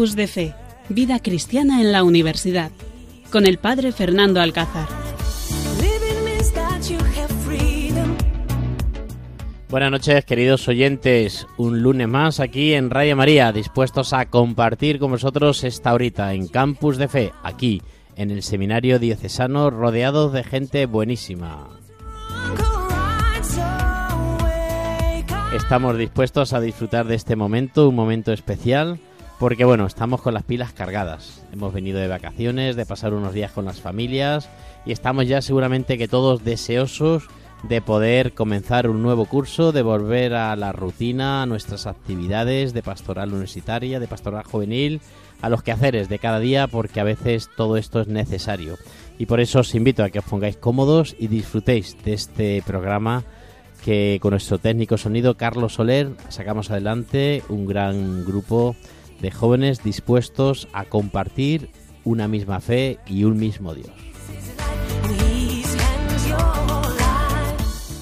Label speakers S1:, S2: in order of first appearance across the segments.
S1: Campus de Fe, Vida Cristiana en la Universidad, con el Padre Fernando Alcázar.
S2: Buenas noches, queridos oyentes. Un lunes más aquí en Radio María, dispuestos a compartir con vosotros esta horita en Campus de Fe, aquí en el Seminario Diocesano, rodeados de gente buenísima. Estamos dispuestos a disfrutar de este momento, un momento especial, porque bueno, estamos con las pilas cargadas. Hemos venido de vacaciones, de pasar unos días con las familias y estamos ya seguramente que todos deseosos de poder comenzar un nuevo curso, de volver a la rutina, a nuestras actividades de pastoral universitaria, de pastoral juvenil, a los quehaceres de cada día, porque a veces todo esto es necesario. Y por eso os invito a que os pongáis cómodos y disfrutéis de este programa que con nuestro técnico sonido Carlos Soler sacamos adelante un gran grupo de jóvenes dispuestos a compartir una misma fe y un mismo Dios.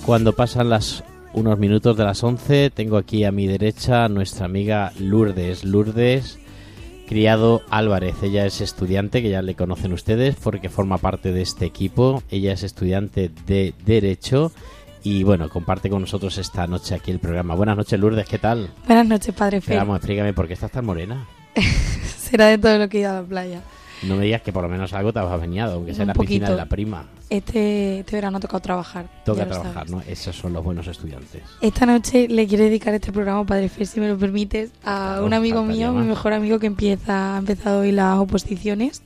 S2: Cuando pasan las unos minutos de las 11, tengo aquí a mi derecha nuestra amiga Lourdes. Lourdes, criado Álvarez. Ella es estudiante, que ya le conocen ustedes porque forma parte de este equipo. Ella es estudiante de Derecho y bueno, comparte con nosotros esta noche aquí el programa. Buenas noches, Lourdes, ¿qué tal?
S3: Buenas noches, padre Fe.
S2: Vamos, explícame por qué estás tan morena.
S3: Será de todo lo que he ido a la playa.
S2: No me digas que por lo menos algo te has bañado, aunque sea en la piscina de la prima.
S3: Este, este verano ha tocado trabajar.
S2: Toca trabajar, ¿no? Esos son los buenos estudiantes.
S3: Esta noche le quiero dedicar este programa, Padre Fer, si me lo permites, a un amigo mío, mi mejor amigo que empieza, ha empezado hoy las oposiciones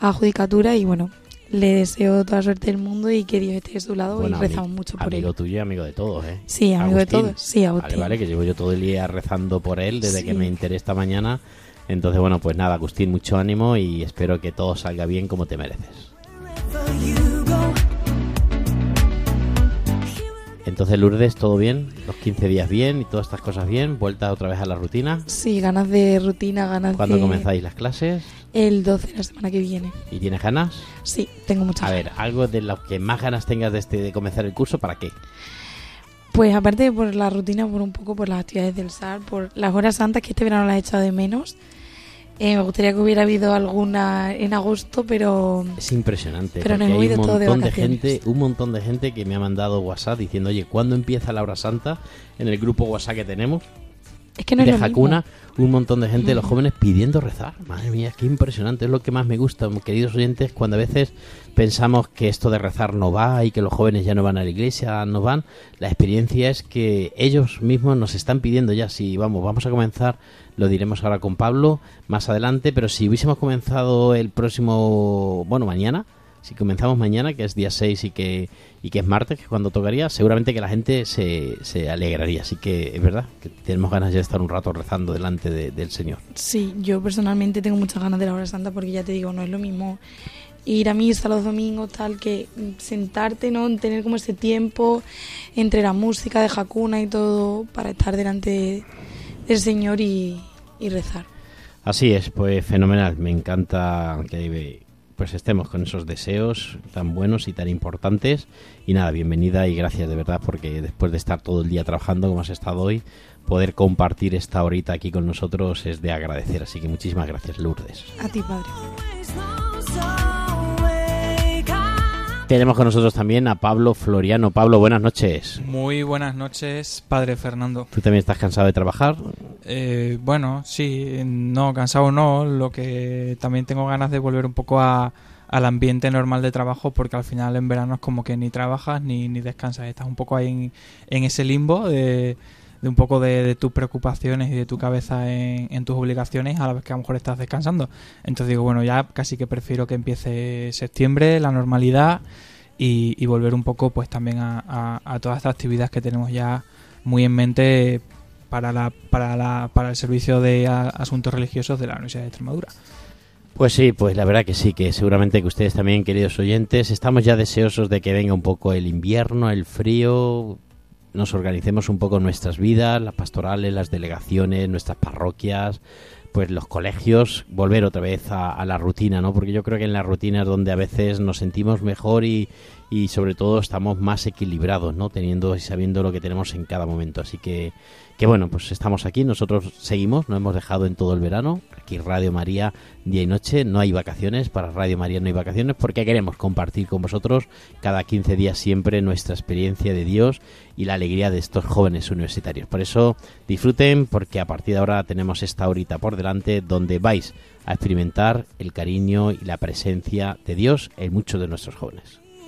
S3: a judicatura y bueno, le deseo toda suerte del mundo y que Dios esté de su lado y rezamos mucho por él.
S2: Amigo tuyo y amigo de todos, ¿eh?
S3: Sí, amigo de todos. Sí, Agustín.
S2: Vale, vale, que llevo yo todo el día rezando por él desde que me enteré esta mañana entonces, bueno, pues nada, Agustín, mucho ánimo y espero que todo salga bien como te mereces. Entonces, Lourdes, ¿todo bien? ¿Los 15 días bien y todas estas cosas bien? ¿Vuelta otra vez a la rutina?
S3: Sí, ganas de rutina, ganas
S2: ¿Cuándo de... comenzáis las clases?
S3: El 12 de la semana que viene.
S2: ¿Y tienes ganas?
S3: Sí, tengo muchas
S2: A ver, algo de lo que más ganas tengas de, este, de comenzar el curso, ¿para qué?
S3: Pues aparte por la rutina, por un poco por las actividades del SAR, por las horas santas que este verano las he echado de menos eh, me gustaría que hubiera habido alguna en agosto, pero
S2: es impresionante.
S3: Pero no
S2: hay
S3: un montón de,
S2: gente, un montón de gente que me ha mandado WhatsApp diciendo, oye, ¿cuándo empieza la hora santa? En el grupo WhatsApp que tenemos.
S3: Es que no
S2: de
S3: es
S2: Hakuna, un montón de gente, los jóvenes pidiendo rezar. Madre mía, qué impresionante. Es lo que más me gusta, queridos oyentes, cuando a veces pensamos que esto de rezar no va y que los jóvenes ya no van a la iglesia, no van. La experiencia es que ellos mismos nos están pidiendo ya, si vamos, vamos a comenzar lo diremos ahora con Pablo más adelante, pero si hubiésemos comenzado el próximo, bueno, mañana, si comenzamos mañana, que es día 6 y que, y que es martes, que es cuando tocaría, seguramente que la gente se, se alegraría. Así que es verdad que tenemos ganas ya de estar un rato rezando delante del Señor.
S3: Sí, yo personalmente tengo muchas ganas de la hora santa porque ya te digo, no es lo mismo ir a misa los domingos, tal, que sentarte, ¿no? Tener como ese tiempo entre la música de Jacuna y todo para estar delante del Señor y, y rezar.
S2: Así es, pues fenomenal. Me encanta que pues estemos con esos deseos tan buenos y tan importantes. Y nada, bienvenida y gracias de verdad porque después de estar todo el día trabajando como has estado hoy, poder compartir esta horita aquí con nosotros es de agradecer. Así que muchísimas gracias, Lourdes.
S3: A ti, Padre.
S2: Tenemos con nosotros también a Pablo Floriano. Pablo, buenas noches.
S4: Muy buenas noches, padre Fernando.
S2: ¿Tú también estás cansado de trabajar?
S4: Eh, bueno, sí, no, cansado no. Lo que también tengo ganas de volver un poco a, al ambiente normal de trabajo porque al final en verano es como que ni trabajas ni, ni descansas. Estás un poco ahí en, en ese limbo de, de un poco de, tus preocupaciones y de tu cabeza en, en, tus obligaciones a la vez que a lo mejor estás descansando. Entonces digo, bueno, ya casi que prefiero que empiece septiembre, la normalidad y, volver un poco pues también a, a, todas estas actividades que tenemos ya muy en mente para, la, para, la, para el servicio de asuntos religiosos de la Universidad de Extremadura.
S2: Pues sí, pues la verdad que sí, que seguramente que ustedes también, queridos oyentes, estamos ya deseosos de que venga un poco el invierno, el frío, nos organicemos un poco nuestras vidas, las pastorales, las delegaciones, nuestras parroquias, pues los colegios, volver otra vez a, la rutina, ¿no? Porque yo creo que en la rutina es donde a veces nos sentimos mejor y, y sobre todo estamos más equilibrados, ¿no? Teniendo y sabiendo lo que tenemos en cada momento. Así que, que bueno, pues estamos aquí, nosotros seguimos, no hemos dejado en todo el verano. Aquí Radio María día y noche, no hay vacaciones, para Radio María no hay vacaciones porque queremos compartir con vosotros cada 15 días siempre nuestra experiencia de Dios y la alegría de estos jóvenes universitarios. Por eso disfruten porque a partir de ahora tenemos esta horita por delante donde vais a experimentar el cariño y la presencia de Dios en muchos de nuestros jóvenes.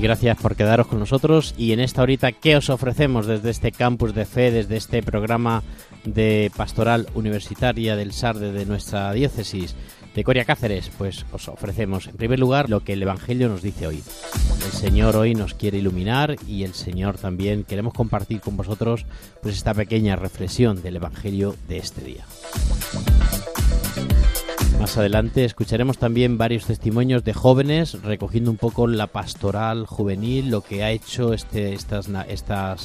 S2: gracias por quedaros con nosotros. Y en esta horita, ¿qué os ofrecemos desde este campus de fe, desde este programa de pastoral universitaria del SARDE de nuestra diócesis de Coria Cáceres? Pues os ofrecemos, en primer lugar, lo que el Evangelio nos dice hoy. El Señor hoy nos quiere iluminar y el Señor también queremos compartir con vosotros pues esta pequeña reflexión del Evangelio de este día. Más adelante escucharemos también varios testimonios de jóvenes recogiendo un poco la pastoral juvenil, lo que ha hecho este, estas,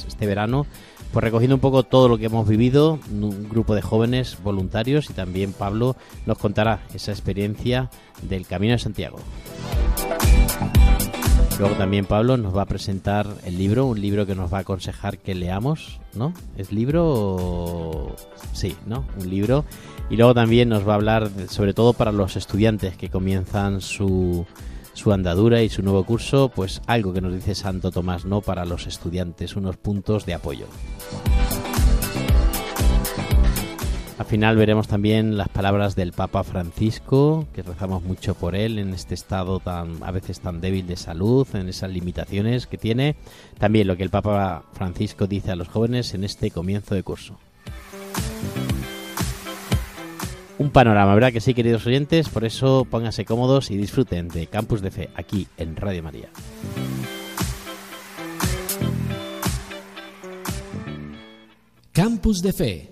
S2: este verano, pues recogiendo un poco todo lo que hemos vivido, un grupo de jóvenes voluntarios y también Pablo nos contará esa experiencia del Camino de Santiago. Luego también Pablo nos va a presentar el libro, un libro que nos va a aconsejar que leamos, ¿no? ¿Es libro. Sí, ¿no? Un libro y luego también nos va a hablar, sobre todo para los estudiantes que comienzan su, su andadura y su nuevo curso, pues algo que nos dice Santo Tomás, ¿no? Para los estudiantes, unos puntos de apoyo. Al final veremos también las palabras del Papa Francisco, que rezamos mucho por él en este estado tan a veces tan débil de salud, en esas limitaciones que tiene. También lo que el Papa Francisco dice a los jóvenes en este comienzo de curso un panorama, ¿verdad que sí, queridos oyentes? Por eso pónganse cómodos y disfruten de Campus de Fe aquí en Radio María.
S5: Campus de Fe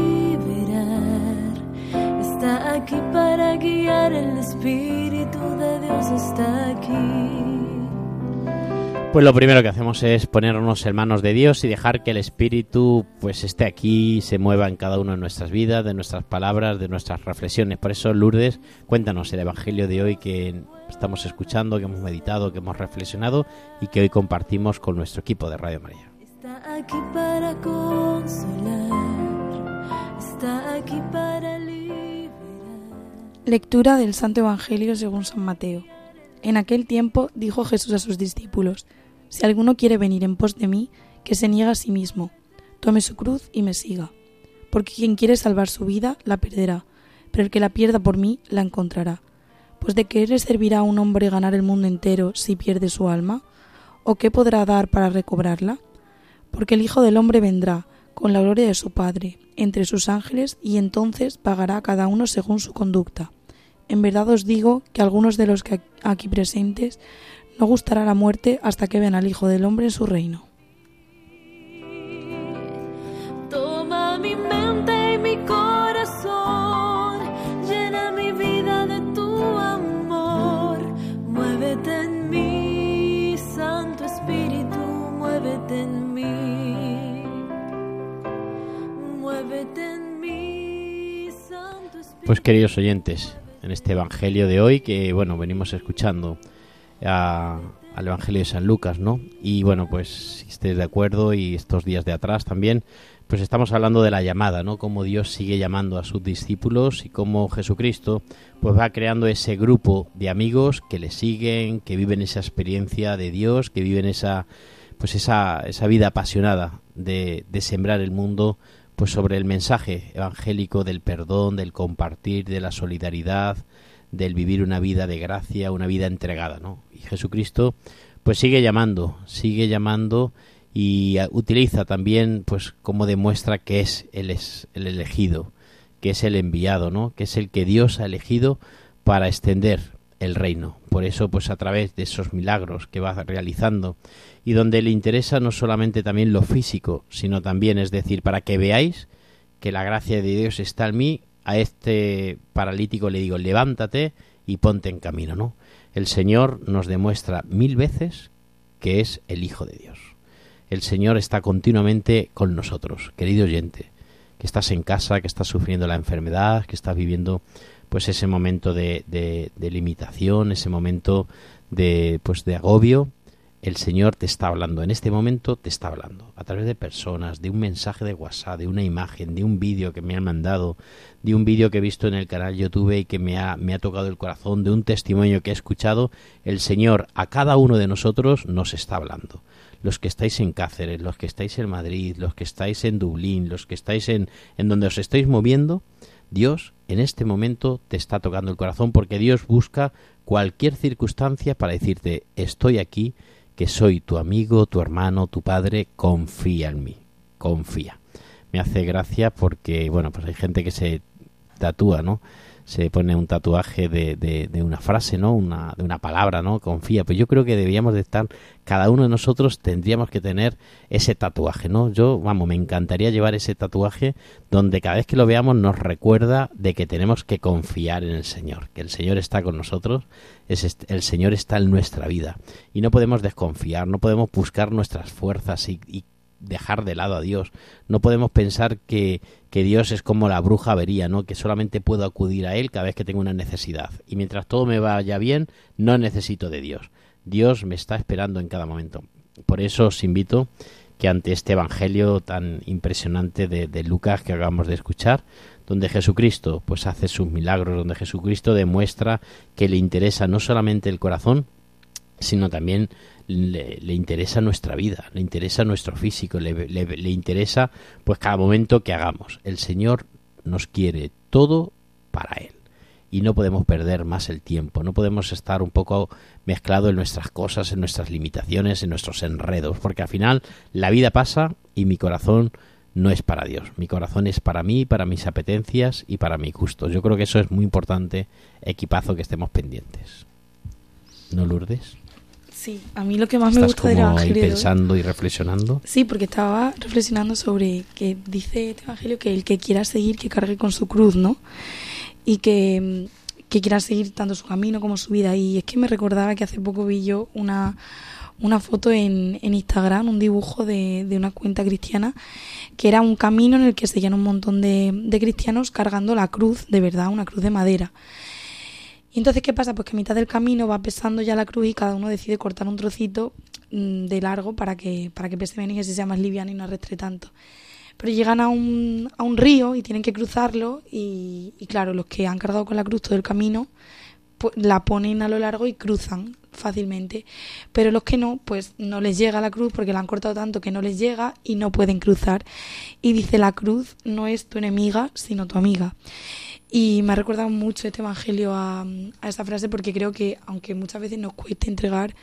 S6: está aquí para guiar, el Espíritu de Dios está aquí.
S2: Pues lo primero que hacemos es ponernos en manos de Dios y dejar que el Espíritu pues esté aquí, se mueva en cada una de nuestras vidas, de nuestras palabras, de nuestras reflexiones. Por eso, Lourdes, cuéntanos el Evangelio de hoy que estamos escuchando, que hemos meditado, que hemos reflexionado y que hoy compartimos con nuestro equipo de Radio María.
S6: Está aquí para consolar, está aquí para.
S3: Lectura del Santo Evangelio según San Mateo. En aquel tiempo dijo Jesús a sus discípulos, Si alguno quiere venir en pos de mí, que se niegue a sí mismo, tome su cruz y me siga. Porque quien quiere salvar su vida, la perderá, pero el que la pierda por mí, la encontrará. Pues de qué le servirá a un hombre ganar el mundo entero si pierde su alma? ¿O qué podrá dar para recobrarla? Porque el Hijo del Hombre vendrá, con la gloria de su Padre, entre sus ángeles, y entonces pagará a cada uno según su conducta. En verdad os digo que algunos de los que aquí presentes no gustará la muerte hasta que vean al Hijo del Hombre en su reino.
S6: Toma mi mente y mi corazón,
S2: Pues queridos oyentes, en este Evangelio de hoy que, bueno, venimos escuchando al Evangelio de San Lucas, ¿no? Y bueno, pues si estéis de acuerdo y estos días de atrás también, pues estamos hablando de la llamada, ¿no? Cómo Dios sigue llamando a sus discípulos y cómo Jesucristo pues va creando ese grupo de amigos que le siguen, que viven esa experiencia de Dios, que viven esa pues esa, esa vida apasionada de, de sembrar el mundo pues sobre el mensaje evangélico del perdón, del compartir, de la solidaridad, del vivir una vida de gracia, una vida entregada, ¿no? Y Jesucristo pues sigue llamando, sigue llamando y utiliza también pues como demuestra que es él es el elegido, que es el enviado, ¿no? Que es el que Dios ha elegido para extender el reino. Por eso pues a través de esos milagros que va realizando y donde le interesa no solamente también lo físico, sino también, es decir, para que veáis que la gracia de Dios está en mí, a este paralítico le digo, levántate y ponte en camino, ¿no? El Señor nos demuestra mil veces que es el Hijo de Dios. El Señor está continuamente con nosotros, querido oyente, que estás en casa, que estás sufriendo la enfermedad, que estás viviendo pues ese momento de, de, de limitación, ese momento de pues de agobio, el Señor te está hablando, en este momento te está hablando, a través de personas, de un mensaje de WhatsApp, de una imagen, de un vídeo que me han mandado, de un vídeo que he visto en el canal YouTube y que me ha, me ha tocado el corazón, de un testimonio que he escuchado, el Señor a cada uno de nosotros nos está hablando. Los que estáis en Cáceres, los que estáis en Madrid, los que estáis en Dublín, los que estáis en, en donde os estáis moviendo, Dios en este momento te está tocando el corazón porque Dios busca cualquier circunstancia para decirte estoy aquí que soy tu amigo, tu hermano, tu padre, confía en mí, confía. Me hace gracia porque, bueno, pues hay gente que se tatúa, ¿no? Se pone un tatuaje de, de, de una frase, ¿no? Una, de una palabra, ¿no? Confía. Pues yo creo que deberíamos de estar, cada uno de nosotros tendríamos que tener ese tatuaje, ¿no? Yo, vamos, me encantaría llevar ese tatuaje donde cada vez que lo veamos nos recuerda de que tenemos que confiar en el Señor, que el Señor está con nosotros, es el Señor está en nuestra vida y no podemos desconfiar, no podemos buscar nuestras fuerzas y, y dejar de lado a Dios. No podemos pensar que, que, Dios es como la bruja avería, ¿no? Que solamente puedo acudir a Él cada vez que tengo una necesidad. Y mientras todo me vaya bien, no necesito de Dios. Dios me está esperando en cada momento. Por eso os invito que ante este Evangelio tan impresionante de, de Lucas que acabamos de escuchar, donde Jesucristo pues hace sus milagros, donde Jesucristo demuestra que le interesa no solamente el corazón, sino también le, le, interesa nuestra vida, le interesa nuestro físico, le, le, interesa pues cada momento que hagamos. El Señor nos quiere todo para Él y no podemos perder más el tiempo, no podemos estar un poco mezclado en nuestras cosas, en nuestras limitaciones, en nuestros enredos, porque al final la vida pasa y mi corazón no es para Dios, mi corazón es para mí, para mis apetencias y para mi gusto. Yo creo que eso es muy importante, equipazo que estemos pendientes. ¿No, Lourdes?
S3: Sí, a mí lo que más me gusta del Evangelio.
S2: Ahí pensando y reflexionando.
S3: Sí, porque estaba reflexionando sobre que dice este Evangelio que el que quiera seguir, que cargue con su cruz, ¿no? Y que, que quiera seguir tanto su camino como su vida. Y es que me recordaba que hace poco vi yo una, una foto en, en Instagram, un dibujo de, de, una cuenta cristiana, que era un camino en el que seguían un montón de, de cristianos cargando la cruz, de verdad, una cruz de madera. Y entonces, ¿qué pasa? Pues que a mitad del camino va pesando ya la cruz y cada uno decide cortar un trocito mmm, de largo para que, para que pese menos y así sea más liviano y no arrastre tanto. Pero llegan a un, a un río y tienen que cruzarlo y, y, claro, los que han cargado con la cruz todo el camino pues, la ponen a lo largo y cruzan fácilmente. Pero los que no, pues no les llega la cruz porque la han cortado tanto que no les llega y no pueden cruzar. Y dice, la cruz no es tu enemiga, sino tu amiga. Y me ha recordado mucho este evangelio a, a esa frase porque creo que aunque muchas veces nos cueste entregar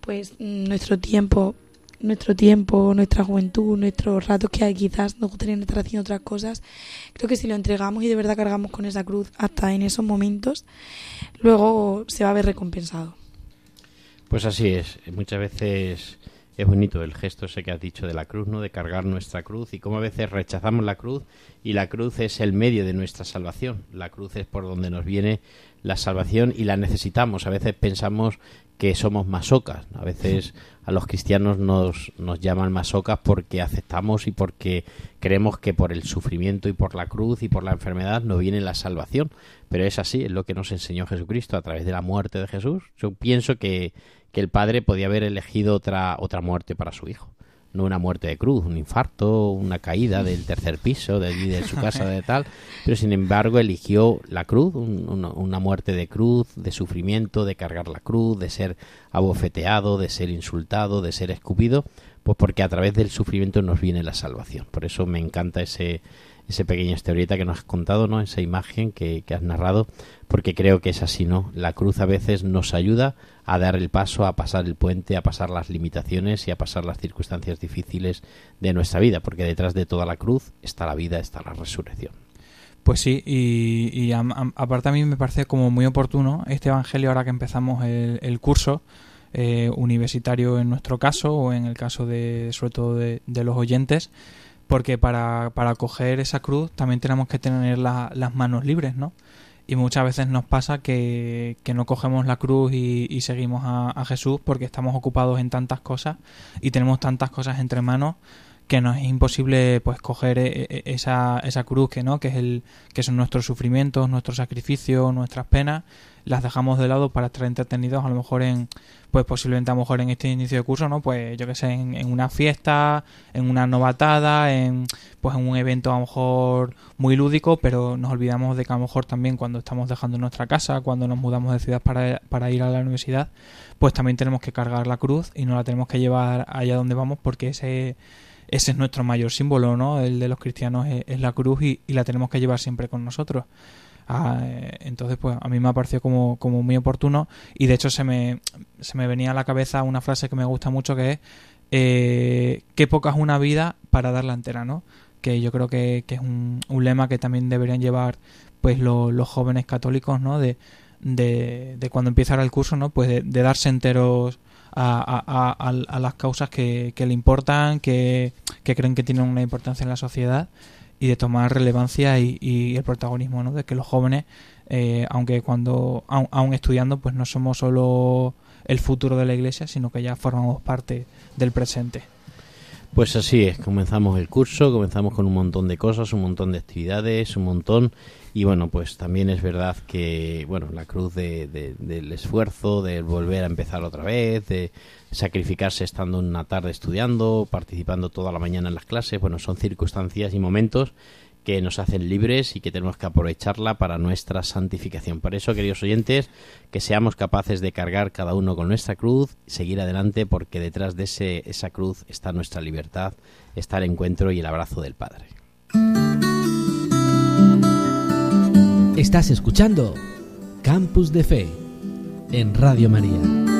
S3: pues nuestro tiempo, nuestro tiempo, nuestra juventud, nuestros ratos que quizás nos gustaría estar haciendo otras cosas, creo que si lo entregamos y de verdad cargamos con esa cruz hasta en esos momentos, luego se va a ver recompensado.
S2: Pues así es, muchas veces es bonito el gesto ese que has dicho de la cruz, ¿no? De cargar nuestra cruz y cómo a veces rechazamos la cruz y la cruz es el medio de nuestra salvación. La cruz es por donde nos viene la salvación y la necesitamos. A veces pensamos que somos masocas. A veces a los cristianos nos, nos llaman masocas porque aceptamos y porque creemos que por el sufrimiento y por la cruz y por la enfermedad no viene la salvación. Pero es así, es lo que nos enseñó Jesucristo a través de la muerte de Jesús. Yo pienso que que el padre podía haber elegido otra, otra muerte para su hijo. no una muerte de cruz, un infarto, una caída del tercer piso de allí de su casa de tal, pero sin embargo eligió la cruz, un- una, una muerte de cruz, de sufrimiento, de cargar la cruz, de ser abofeteado, de ser insultado, de ser escupido, pues porque a través del sufrimiento nos viene la salvación. Por eso me encanta ese ese pequeña historieta que nos has contado, ¿no? Esa imagen que, que has narrado, porque creo que es así, ¿no? La cruz a veces nos ayuda a dar el paso, a pasar el puente, a pasar las limitaciones y a pasar las circunstancias difíciles de nuestra vida, porque detrás de toda la cruz está la vida, está la resurrección.
S4: Pues sí, y, a- aparte a mí me parece como muy oportuno este Evangelio ahora que empezamos el, curso eh, universitario en nuestro caso o en el caso de sobre todo de los oyentes, porque para, para coger esa cruz también tenemos que tener la- las manos libres, ¿no? Y muchas veces nos pasa que, que no cogemos la cruz y, y seguimos a, a Jesús porque estamos ocupados en tantas cosas y tenemos tantas cosas entre manos que nos es imposible pues coger e- e- esa, esa cruz que no que es el que son nuestros sufrimientos nuestros sacrificios nuestras penas las dejamos de lado para estar entretenidos a lo mejor en pues posiblemente a lo mejor en este inicio de curso no pues yo que sé en, una fiesta en una novatada en pues en un evento a lo mejor muy lúdico pero nos olvidamos de que a lo mejor también cuando estamos dejando nuestra casa cuando nos mudamos de ciudad para, para ir a la universidad pues también tenemos que cargar la cruz y no la tenemos que llevar allá donde vamos porque ese ese es nuestro mayor símbolo, ¿no? El de los cristianos es, es la cruz y, y la tenemos que llevar siempre con nosotros. Ah, eh, entonces, pues a mí me ha parecido como, como muy oportuno y de hecho se me, se me venía a la cabeza una frase que me gusta mucho que es eh, qué poca es una vida para darla entera, ¿no? Que yo creo que, que es un, un lema que también deberían llevar pues lo- los jóvenes católicos, ¿no? De, de, cuando empieza ahora el curso, ¿no? Pues de, darse enteros a- a- a las causas que, que le importan, que, que creen que tienen una importancia en la sociedad y de tomar relevancia y, y el protagonismo, ¿no? De que los jóvenes, eh, aunque cuando, aun, aun estudiando, pues no somos solo el futuro de la iglesia, sino que ya formamos parte del presente.
S2: Pues así es, comenzamos el curso, comenzamos con un montón de cosas, un montón de actividades, un montón y bueno, pues también es verdad que bueno, la cruz de, de- del esfuerzo, de volver a empezar otra vez, de sacrificarse estando una tarde estudiando, participando toda la mañana en las clases, bueno, son circunstancias y momentos que nos hacen libres y que tenemos que aprovecharla para nuestra santificación. Por eso, queridos oyentes, que seamos capaces de cargar cada uno con nuestra cruz, seguir adelante, porque detrás de ese, esa cruz está nuestra libertad, está el encuentro y el abrazo del Padre.
S5: Estás escuchando Campus de Fe en Radio María.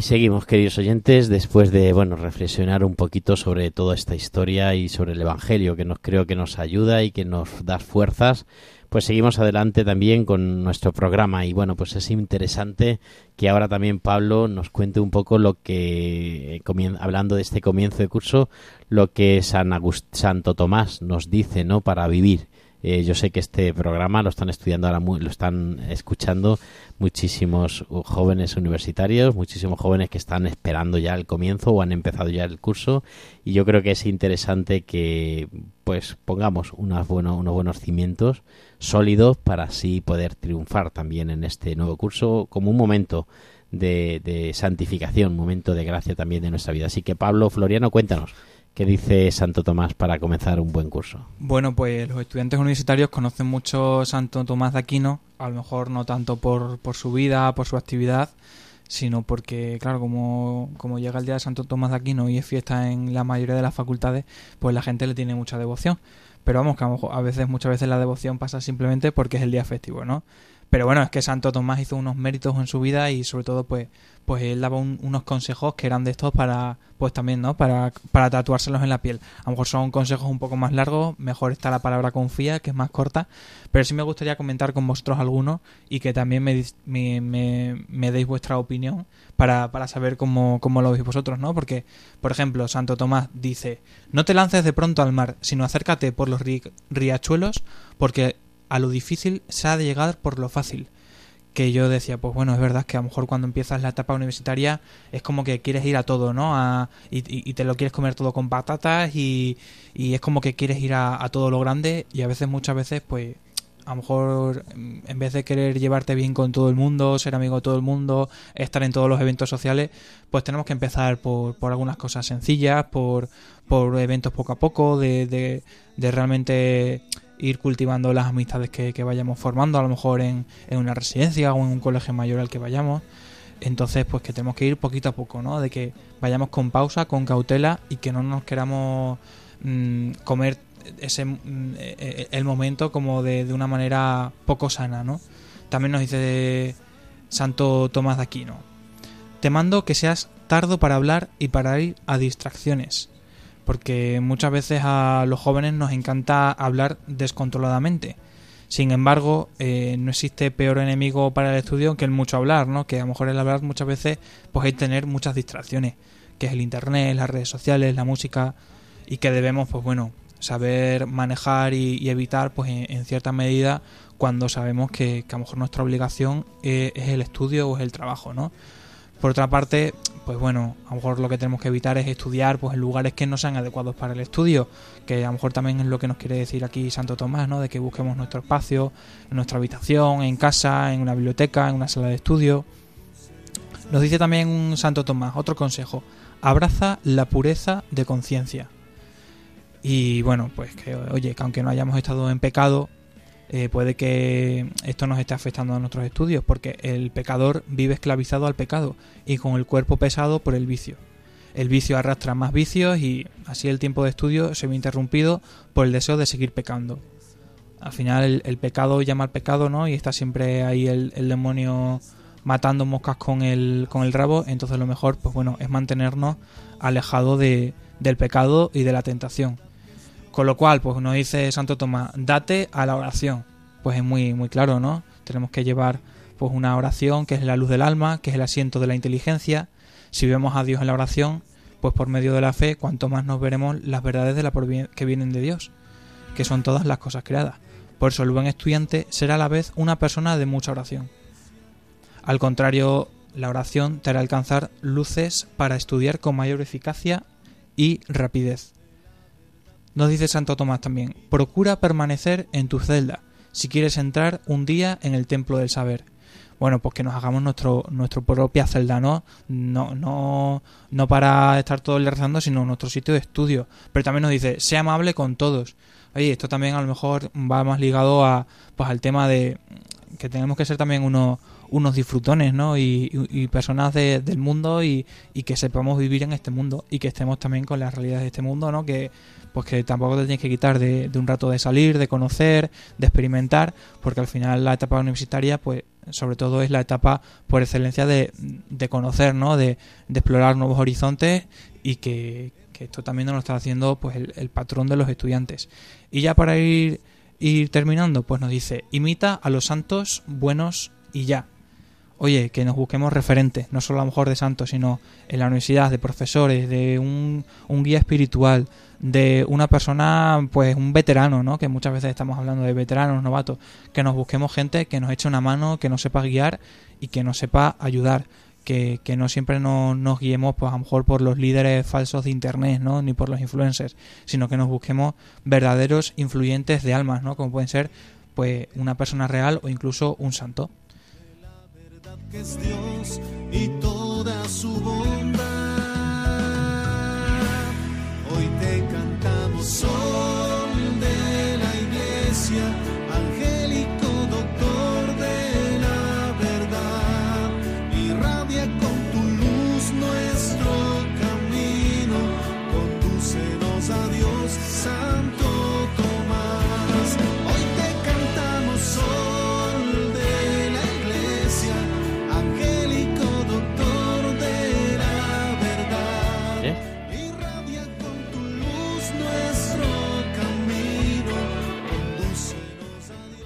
S2: Y seguimos, queridos oyentes, después de bueno reflexionar un poquito sobre toda esta historia y sobre el Evangelio, que nos creo que nos ayuda y que nos da fuerzas, pues seguimos adelante también con nuestro programa. Y bueno, pues es interesante que ahora también Pablo nos cuente un poco lo que, eh, hablando de este comienzo de curso, lo que San Agust- Santo Tomás nos dice, ¿no? Para vivir. Eh, yo sé que este programa lo están estudiando ahora, mu- lo están escuchando muchísimos jóvenes universitarios, muchísimos jóvenes que están esperando ya el comienzo o han empezado ya el curso y yo creo que es interesante que pues pongamos unas bueno- unos buenos cimientos sólidos para así poder triunfar también en este nuevo curso como un momento de, de santificación, un momento de gracia también de nuestra vida. Así que Pablo Floriano, cuéntanos. ¿Qué dice Santo Tomás para comenzar un buen curso?
S4: Bueno, pues los estudiantes universitarios conocen mucho Santo Tomás de Aquino, a lo mejor no tanto por, por su vida, por su actividad, sino porque, claro, como, como llega el día de Santo Tomás de Aquino y es fiesta en la mayoría de las facultades, pues la gente le tiene mucha devoción. Pero vamos, que a, veces, muchas veces la devoción pasa simplemente porque es el día festivo, ¿no? Pero bueno, es que Santo Tomás hizo unos méritos en su vida y sobre todo, pues, pues él daba un- unos consejos que eran de estos para, pues también, ¿no? Para, para tatuárselos en la piel. A lo mejor son consejos un poco más largos, mejor está la palabra confía, que es más corta, pero sí me gustaría comentar con vosotros algunos y que también me, me, me- me deis vuestra opinión para, para saber cómo, cómo lo veis vosotros, ¿no? Porque, por ejemplo, Santo Tomás dice, no te lances de pronto al mar, sino acércate por los ri- riachuelos, porque a lo difícil se ha de llegar por lo fácil que yo decía, pues bueno, es verdad que a lo mejor cuando empiezas la etapa universitaria es como que quieres ir a todo, ¿no? Y, te lo quieres comer todo con patatas y, y es como que quieres ir a, a todo lo grande y a veces, muchas veces, pues a lo mejor mm, en vez de querer llevarte bien con todo el mundo, ser amigo de todo el mundo, estar en todos los eventos sociales, pues tenemos que empezar por, por algunas cosas sencillas, por, por eventos poco a poco, de, de realmente ir cultivando las amistades que, que vayamos formando, a lo mejor en, en una residencia o en un colegio mayor al que vayamos. Entonces, pues que tenemos que ir poquito a poco, ¿no? De que vayamos con pausa, con cautela y que no nos queramos mm, comer ese mm, eh, eh, el momento como de, de una manera poco sana, ¿no? También nos dice Santo Tomás de Aquino. Te mando que seas tardo para hablar y para ir a distracciones, porque muchas veces a los jóvenes nos encanta hablar descontroladamente. Sin embargo, eh, no existe peor enemigo para el estudio que el mucho hablar, ¿no? Que a lo mejor el hablar muchas veces pues hay tener muchas distracciones, que es el internet, las redes sociales, la música y que debemos pues bueno, saber manejar y, evitar pues en, cierta medida cuando sabemos que, que, a lo mejor nuestra obligación es, es el estudio o es el trabajo, ¿no? Por otra parte, pues bueno, a lo mejor lo que tenemos que evitar es estudiar pues en lugares que no sean adecuados para el estudio, que a lo mejor también es lo que nos quiere decir aquí Santo Tomás, ¿no? De que busquemos nuestro espacio, nuestra habitación, en casa, en una biblioteca, en una sala de estudio. Nos dice también un Santo Tomás, otro consejo, abraza la pureza de conciencia. Y bueno, pues que oye, que aunque no hayamos estado en pecado, eh, puede que esto nos esté afectando a nuestros estudios, porque el pecador vive esclavizado al pecado y con el cuerpo pesado por el vicio. El vicio arrastra más vicios y así el tiempo de estudio se ve interrumpido por el deseo de seguir pecando. Al final el, pecado llama al pecado, ¿no? Y está siempre ahí el, el demonio matando moscas con el, con el rabo, entonces lo mejor, pues bueno, es mantenernos alejados de, del pecado y de la tentación. Con lo cual, pues nos dice Santo Tomás, date a la oración. Pues es muy, muy claro, ¿no? Tenemos que llevar pues una oración que es la luz del alma, que es el asiento de la inteligencia. Si vemos a Dios en la oración, pues por medio de la fe, cuanto más nos veremos las verdades de la que vienen de Dios, que son todas las cosas creadas. Por eso el buen estudiante será a la vez una persona de mucha oración. Al contrario, la oración te hará alcanzar luces para estudiar con mayor eficacia y rapidez. Nos dice Santo Tomás también, procura permanecer en tu celda si quieres entrar un día en el templo del saber. Bueno, pues que nos hagamos nuestro, nuestra propia celda, ¿no? No, no, no para estar todo el día rezando, sino nuestro sitio de estudio. Pero también nos dice, sea amable con todos. Oye, esto también a lo mejor va más ligado a, pues al tema de que tenemos que ser también unos, unos disfrutones, ¿no? Y, personas de, del mundo y, y, que sepamos vivir en este mundo y que estemos también con las realidades de este mundo, ¿no? Que, pues que tampoco te tienes que quitar de, un rato de salir, de conocer, de experimentar, porque al final la etapa universitaria, pues sobre todo es la etapa por excelencia de, de conocer, ¿no? De, explorar nuevos horizontes y que, que, esto también nos lo está haciendo pues el, el, patrón de los estudiantes. Y ya para ir, ir terminando, pues nos dice, imita a los santos buenos y ya. Oye, que nos busquemos referentes, no solo a lo mejor de santos, sino en la universidad, de profesores, de un, guía espiritual, de una persona, pues un veterano, ¿no? Que muchas veces estamos hablando de veteranos, novatos, que nos busquemos gente que nos eche una mano, que nos sepa guiar y que nos sepa ayudar. Que, que no siempre no, nos guiemos, pues a lo mejor por los líderes falsos de internet, ¿no? Ni por los influencers, sino que nos busquemos verdaderos influyentes de almas, ¿no? Como pueden ser, pues, una persona real o incluso un santo.
S7: Que es Dios y toda su bondad.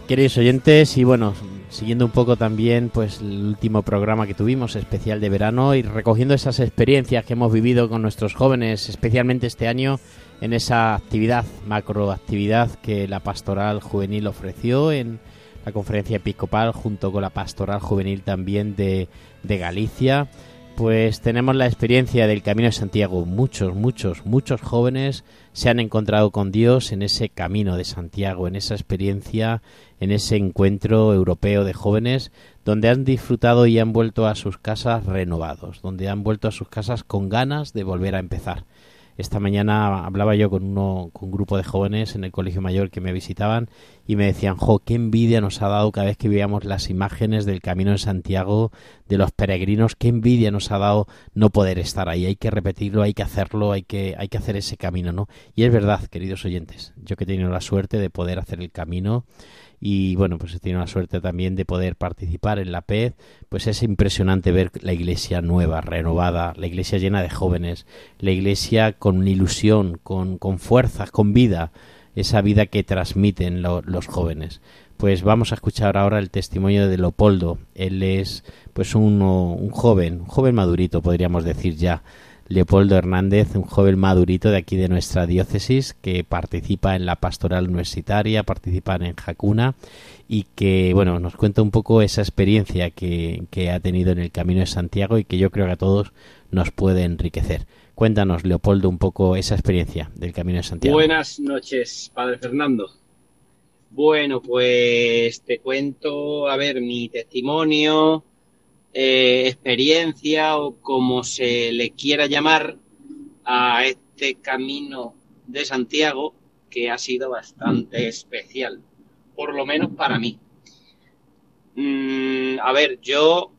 S2: Queridos oyentes, y bueno, siguiendo un poco también pues el último programa que tuvimos, especial de verano, y recogiendo esas experiencias que hemos vivido con nuestros jóvenes, especialmente este año, en esa actividad, macroactividad que la pastoral juvenil ofreció en la conferencia episcopal junto con la pastoral juvenil también de, de Galicia Pues tenemos la experiencia del Camino de Santiago. Muchos, muchos, muchos jóvenes se han encontrado con Dios en ese Camino de Santiago, en esa experiencia, en ese encuentro europeo de jóvenes, donde han disfrutado y han vuelto a sus casas renovados, donde han vuelto a sus casas con ganas de volver a empezar. Esta mañana hablaba yo con, uno, con un grupo de jóvenes en el colegio mayor que me visitaban y me decían, jo, qué envidia nos ha dado cada vez que veíamos las imágenes del Camino de Santiago, de los peregrinos, qué envidia nos ha dado no poder estar ahí, hay que repetirlo, hay que hacerlo, hay que, hay que hacer ese camino, ¿no? Y es verdad, queridos oyentes, yo que he tenido la suerte de poder hacer el camino, y bueno, pues he tenido la suerte también de poder participar en la PED, pues es impresionante ver la iglesia nueva, renovada, la iglesia llena de jóvenes, la iglesia con ilusión, con, con con vida, esa vida que transmiten lo- los jóvenes. Pues vamos a escuchar ahora el testimonio de Leopoldo. Él es pues un, un joven, un joven madurito, podríamos decir ya. Leopoldo Hernández, un joven madurito de aquí de nuestra diócesis que participa en la pastoral universitaria, participa en Jacuna y que, bueno, nos cuenta un poco esa experiencia que, que ha tenido en el Camino de Santiago y que yo creo que a todos nos puede enriquecer. Cuéntanos, Leopoldo, un poco esa experiencia del Camino de Santiago.
S8: Buenas noches, Padre Fernando. Bueno, pues te cuento, a ver, mi testimonio, eh, experiencia o como se le quiera llamar a este camino de Santiago que ha sido bastante especial, por lo menos para mí. Mm, a ver, yo,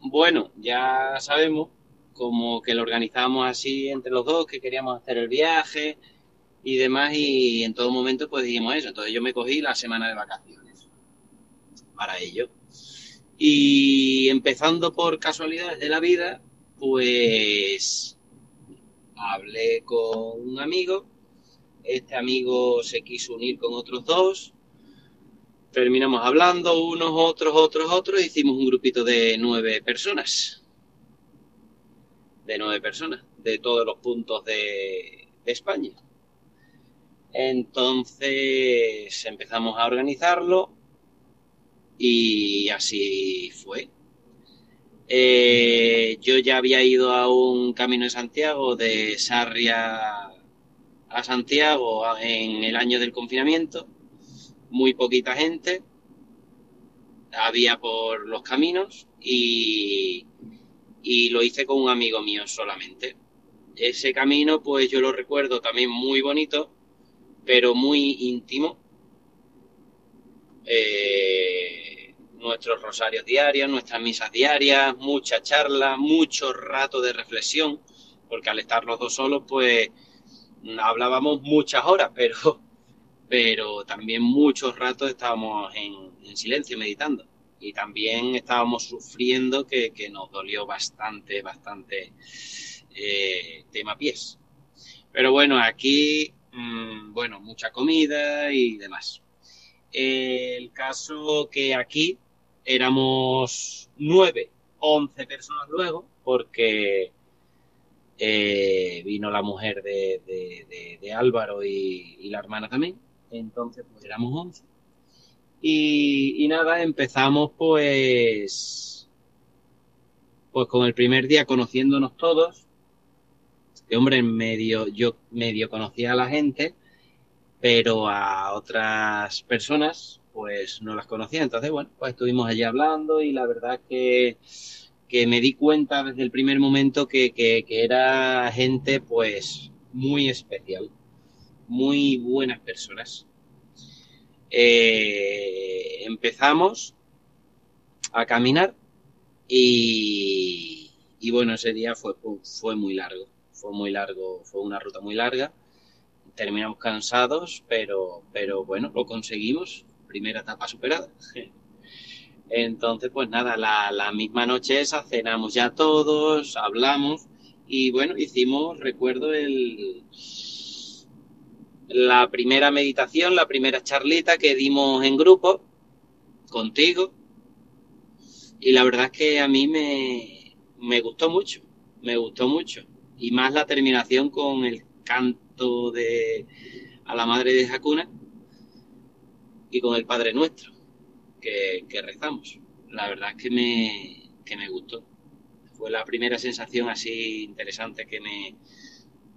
S8: bueno, ya sabemos como que lo organizamos así entre los dos, que queríamos hacer el viaje y demás, y en todo momento pues dijimos eso. Entonces yo me cogí la semana de vacaciones para ello. Y empezando por casualidades de la vida, pues hablé con un amigo, este amigo se quiso unir con otros dos, terminamos hablando unos, otros, otros, otros, e hicimos un grupito de nueve personas. De nueve personas de todos los puntos de, de España. Entonces empezamos a organizarlo y así fue. Eh, yo ya había ido a un camino de Santiago de Sarria a Santiago en el año del confinamiento, muy poquita gente, había por los caminos y, y lo hice con un amigo mío solamente. Ese camino, pues yo lo recuerdo también muy bonito, pero muy íntimo. Eh, nuestros rosarios diarios, nuestras misas diarias, mucha charla, mucho rato de reflexión, porque al estar los dos solos, pues hablábamos muchas horas, pero, pero también muchos ratos estábamos en, en silencio meditando y también estábamos sufriendo que, que nos dolió bastante, bastante eh, tema pies. Pero bueno, aquí, mmm, bueno, mucha comida y demás. El caso que aquí éramos nueve, once personas luego, porque eh, vino la mujer de, de, de, Álvaro y, y, la hermana también. Entonces, pues éramos once. Y, y, nada, empezamos pues, pues con el primer día conociéndonos todos. Que hombre, medio, yo medio conocía a la gente, pero a otras personas pues no las conocía. Entonces, bueno, pues estuvimos allí hablando y la verdad que, que me di cuenta desde el primer momento que, que, era gente pues muy especial, muy buenas personas. Eh, empezamos a caminar y, y, bueno, ese día fue, fue muy largo, fue muy largo, fue una ruta muy larga. Terminamos cansados, pero, pero bueno, lo conseguimos. Primera etapa superada. Entonces, pues nada, la, la misma noche esa cenamos ya todos, hablamos y bueno, hicimos, recuerdo, el, la primera meditación, la primera charlita que dimos en grupo contigo. Y la verdad es que a mí me, me gustó mucho, me gustó mucho. Y más la terminación con el canto de a la madre de Hakuna y con el Padre Nuestro que, que rezamos. La verdad es que me, que me gustó. Fue la primera sensación así interesante que me,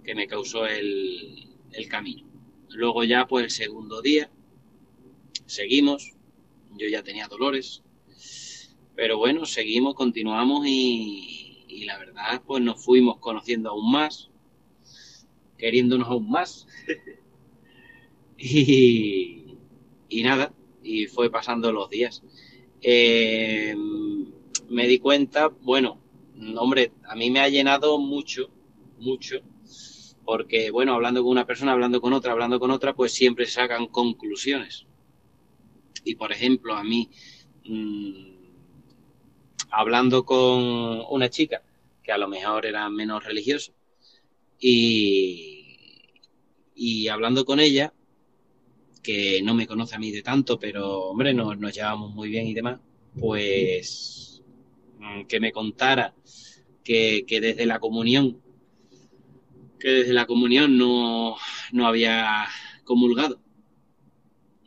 S8: que me causó el, el camino. Luego ya, pues el segundo día, seguimos, yo ya tenía dolores, pero bueno, seguimos, continuamos y, y la verdad, pues nos fuimos conociendo aún más, queriéndonos aún más. y, y nada, y fue pasando los días. Eh, me di cuenta, bueno, hombre, a mí me ha llenado mucho, mucho, porque bueno, hablando con una persona, hablando con otra, hablando con otra, pues siempre se sacan conclusiones. Y por ejemplo, a mí, mmm, hablando con una chica que a lo mejor era menos religiosa, y, y hablando con ella, que no me conoce a mí de tanto, pero hombre, nos, nos llevamos muy bien y demás, pues mm, que me contara que, que, desde la comunión, que desde la comunión no, no había comulgado.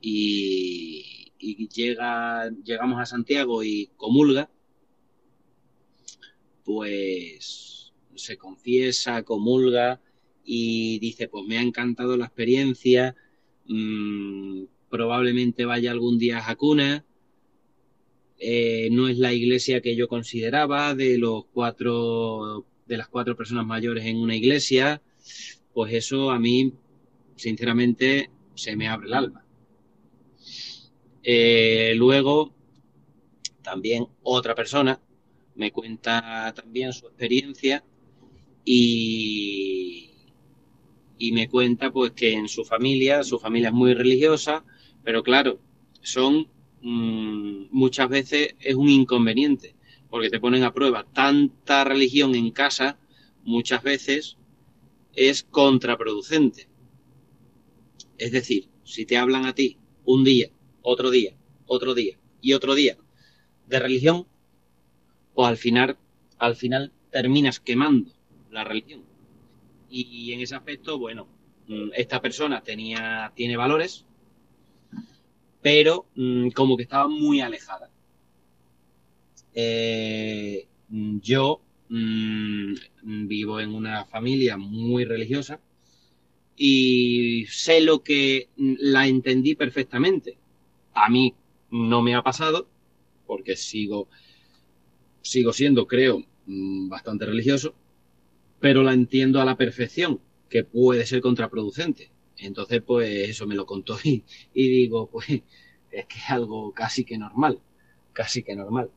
S8: Y, y llega, llegamos a Santiago y comulga, pues se confiesa, comulga y dice, pues me ha encantado la experiencia, mmm, probablemente vaya algún día a Hakuna, eh, no es la iglesia que yo consideraba de los cuatro de las cuatro personas mayores en una iglesia pues eso a mí sinceramente se me abre el alma. Eh, luego también otra persona me cuenta también su experiencia y, y me cuenta pues que en su familia su familia es muy religiosa pero claro son mmm, muchas veces es un inconveniente, porque te ponen a prueba tanta religión en casa, muchas veces es contraproducente. Es decir, si te hablan a ti un día, otro día, otro día y otro día de religión, pues al final, al final terminas quemando la religión. Y en ese aspecto, bueno, mm, esta persona tenía, tiene valores, pero mmm, como que estaba muy alejada. Eh, yo mmm, vivo en una familia muy religiosa y sé lo que la entendí perfectamente. A mí no me ha pasado porque sigo sigo siendo, creo, mm, bastante religioso, pero la entiendo a la perfección, que puede ser contraproducente. Entonces, pues eso me lo contó y, y digo, pues es que es algo casi que normal, casi que normal.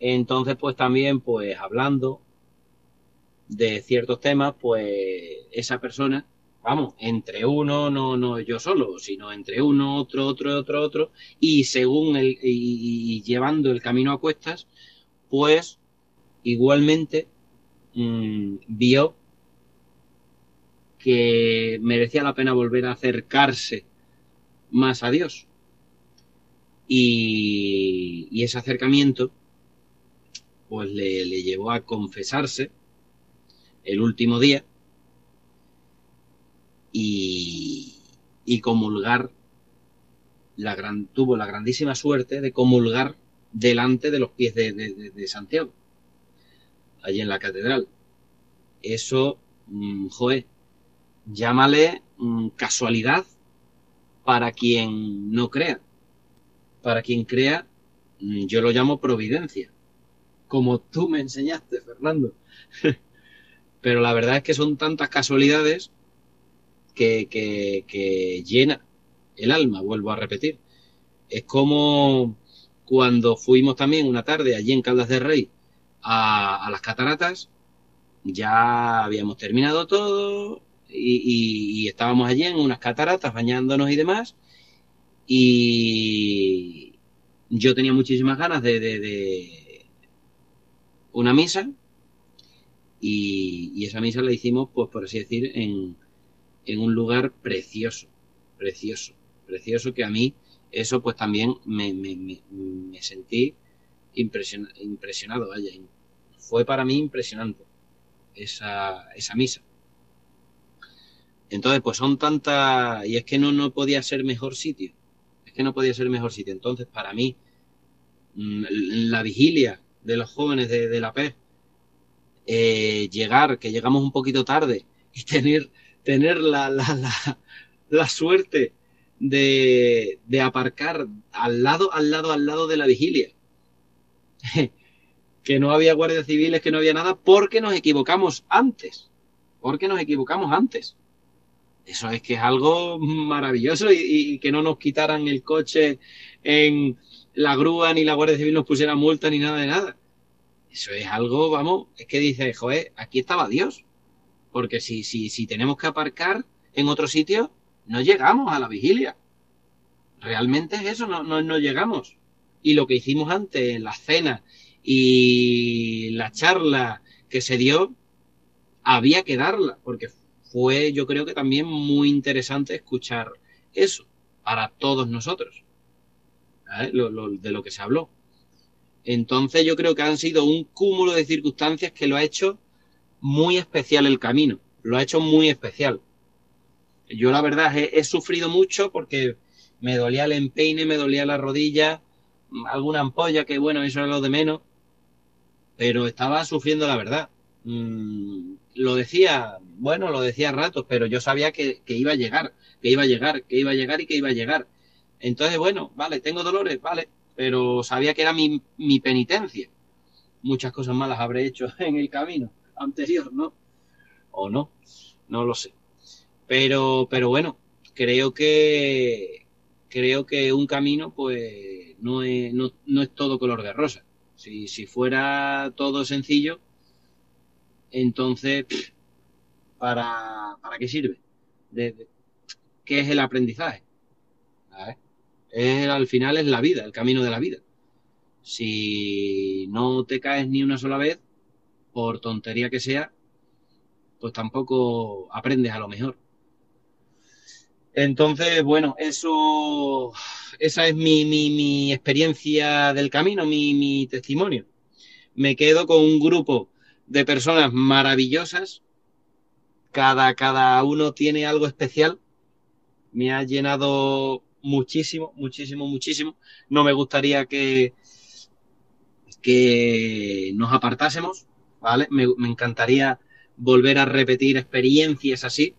S8: Entonces, pues también, pues hablando de ciertos temas, pues esa persona, vamos, entre uno, no, no yo solo, sino entre uno, otro, otro, otro, otro, y según el, y, y llevando el camino a cuestas, pues igualmente mmm, vio que merecía la pena volver a acercarse más a Dios. Y, ese acercamiento pues le, le, llevó a confesarse el último día y, y comulgar la gran, tuvo la grandísima suerte de comulgar delante de los pies de, de Santiago, allí en la catedral. Eso, mmm, joder, llámale mmm, casualidad para quien no crea. Para quien crea, mmm, yo lo llamo providencia. Como tú me enseñaste, Fernando. Pero la verdad es que son tantas casualidades que, que, que llena el alma, vuelvo a repetir. Es como cuando fuimos también una tarde allí en Caldas de Rey a, las cataratas, ya habíamos terminado todo, y, estábamos allí en unas cataratas bañándonos y demás. Y yo tenía muchísimas ganas de, una misa. Y, esa misa la hicimos pues por así decir en, en un lugar precioso precioso precioso que a mí eso pues también me, me, me sentí impresion, impresionado vaya fue para mí impresionante esa, esa misa entonces, pues son tantas, y es que no, no podía ser mejor sitio, es que no podía ser mejor sitio. Entonces, para mí, mm, la vigilia de los jóvenes de, la PES eh, llegar, que llegamos un poquito tarde y tener, tener la, la, la, la suerte de, de aparcar al lado, al lado, al lado de la vigilia. que no había guardias civiles, que no había nada, porque nos equivocamos antes. Porque nos equivocamos antes. Eso es que es algo maravilloso y, que no nos quitaran el coche en la grúa ni la Guardia Civil nos pusiera multa ni nada de nada. Eso es algo, vamos, es que dice, joder, aquí estaba Dios. Porque si, si, si tenemos que aparcar en otro sitio, no llegamos a la vigilia. Realmente es eso, no, no, no llegamos. Y lo que hicimos antes, la cena y la charla que se dio, había que darla, porque fue yo creo que también muy interesante escuchar eso para todos nosotros, de lo que se habló. Entonces yo creo que han sido un cúmulo de circunstancias que lo ha hecho muy especial el camino, lo ha hecho muy especial. Yo la verdad he sufrido mucho porque me dolía el empeine, me dolía la rodilla, alguna ampolla, que bueno, eso es lo de menos, pero estaba sufriendo la verdad. Mm, lo decía, bueno, lo decía a ratos, pero yo sabía que, que, iba a llegar, que iba a llegar, que iba a llegar y que iba a llegar. Entonces, bueno, vale, tengo dolores, vale, pero sabía que era mi, mi penitencia. Muchas cosas malas habré hecho en el camino anterior, ¿no? O no, no lo sé. Pero, pero bueno, creo que, creo que un camino, pues, no es, no, no es todo color de rosa. Si, si fuera todo sencillo, entonces, ¿para, ¿para qué sirve? ¿Qué es el aprendizaje? Al final es la vida, el camino de la vida. Si no te caes ni una sola vez, por tontería que sea, pues tampoco aprendes a lo mejor. Entonces, bueno, eso, esa es mi, mi, mi experiencia del camino, mi, mi testimonio. Me quedo con un grupo de personas maravillosas. Cada, cada uno tiene algo especial. Me ha llenado muchísimo, muchísimo, muchísimo. No me gustaría que, que nos apartásemos, ¿vale? Me, me encantaría volver a repetir experiencias así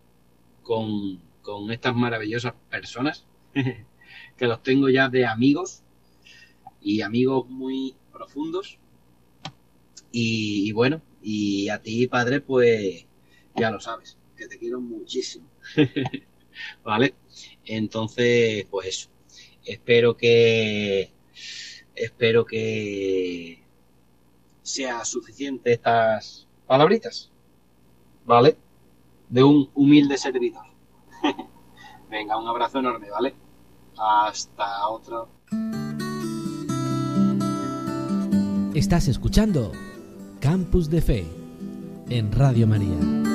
S8: con, con estas maravillosas personas, que los tengo ya de amigos y amigos muy profundos. Y, y, bueno, y a ti, padre, pues ya lo sabes, que te quiero muchísimo. ¿Vale? Entonces, pues eso. Espero que. Espero que sea suficiente estas palabritas. ¿Vale? De un humilde servidor. Venga, un abrazo enorme, ¿vale? Hasta otro.
S5: Estás escuchando Campus de Fe en Radio María.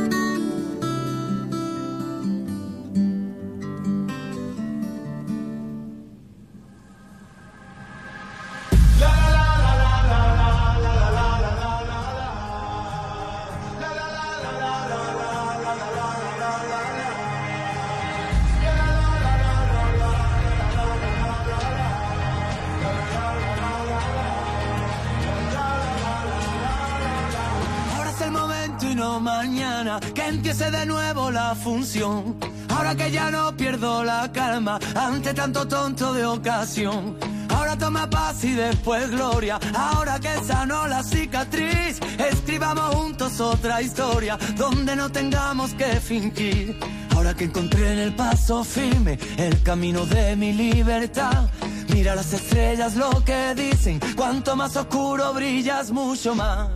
S9: Ahora que ya no pierdo la calma ante tanto tonto de ocasión. Ahora toma paz y después gloria. Ahora que sanó la cicatriz, escribamos juntos otra historia donde no tengamos que fingir. Ahora que encontré en el paso firme el camino de mi libertad. Mira las estrellas lo que dicen, cuanto más oscuro brillas, mucho más.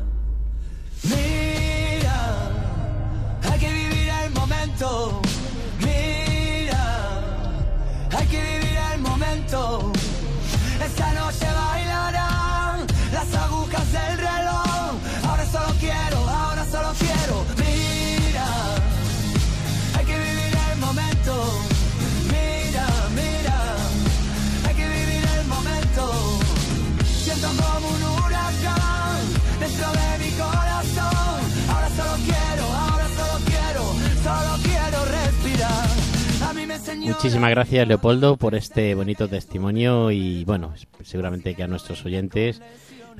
S9: Mira, Mira, hay que vivir el momento. Esta noche bailarán
S2: Muchísimas gracias, Leopoldo, por este bonito testimonio y bueno, seguramente que a nuestros oyentes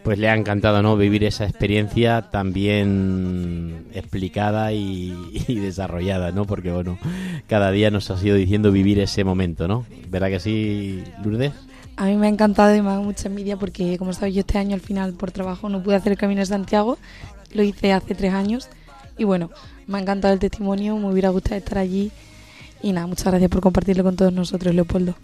S2: pues le ha encantado no vivir esa experiencia tan bien explicada y, desarrollada, ¿no? Porque bueno, cada día nos ha sido diciendo vivir ese momento, ¿no? ¿Verdad que sí, Lourdes?
S3: A mí me ha encantado y me ha dado mucha envidia porque, como sabéis, yo este año al final por trabajo no pude hacer el Camino de Santiago, lo hice hace tres años y bueno, me ha encantado el testimonio, me hubiera gustado estar allí y nada, muchas gracias por compartirlo con todos nosotros, Leopoldo.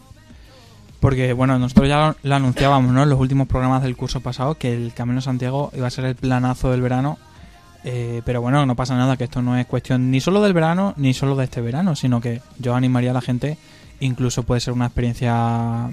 S4: Porque, bueno, nosotros ya lo, anunciábamos, ¿no? En los últimos programas del curso pasado, que el Camino Santiago iba a ser el planazo del verano. Eh, pero bueno, no pasa nada, que esto no es cuestión ni solo del verano, ni solo de este verano, sino que yo animaría a la gente, incluso puede ser una experiencia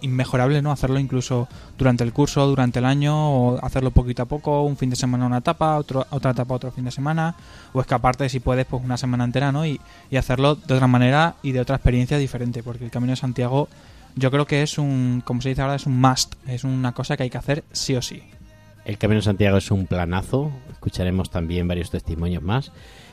S4: inmejorable, ¿no? Hacerlo incluso durante el curso, durante el año, o hacerlo poquito a poco, un fin de semana una etapa, otro, otra etapa otro fin de semana, o escaparte si puedes, pues una semana entera, ¿no? Y, y hacerlo de otra manera y de otra experiencia diferente, porque el Camino de Santiago yo creo que es un, como se dice ahora, es un must, es una cosa que hay que hacer sí o sí.
S2: El Camino de Santiago es un planazo, escucharemos también varios testimonios más.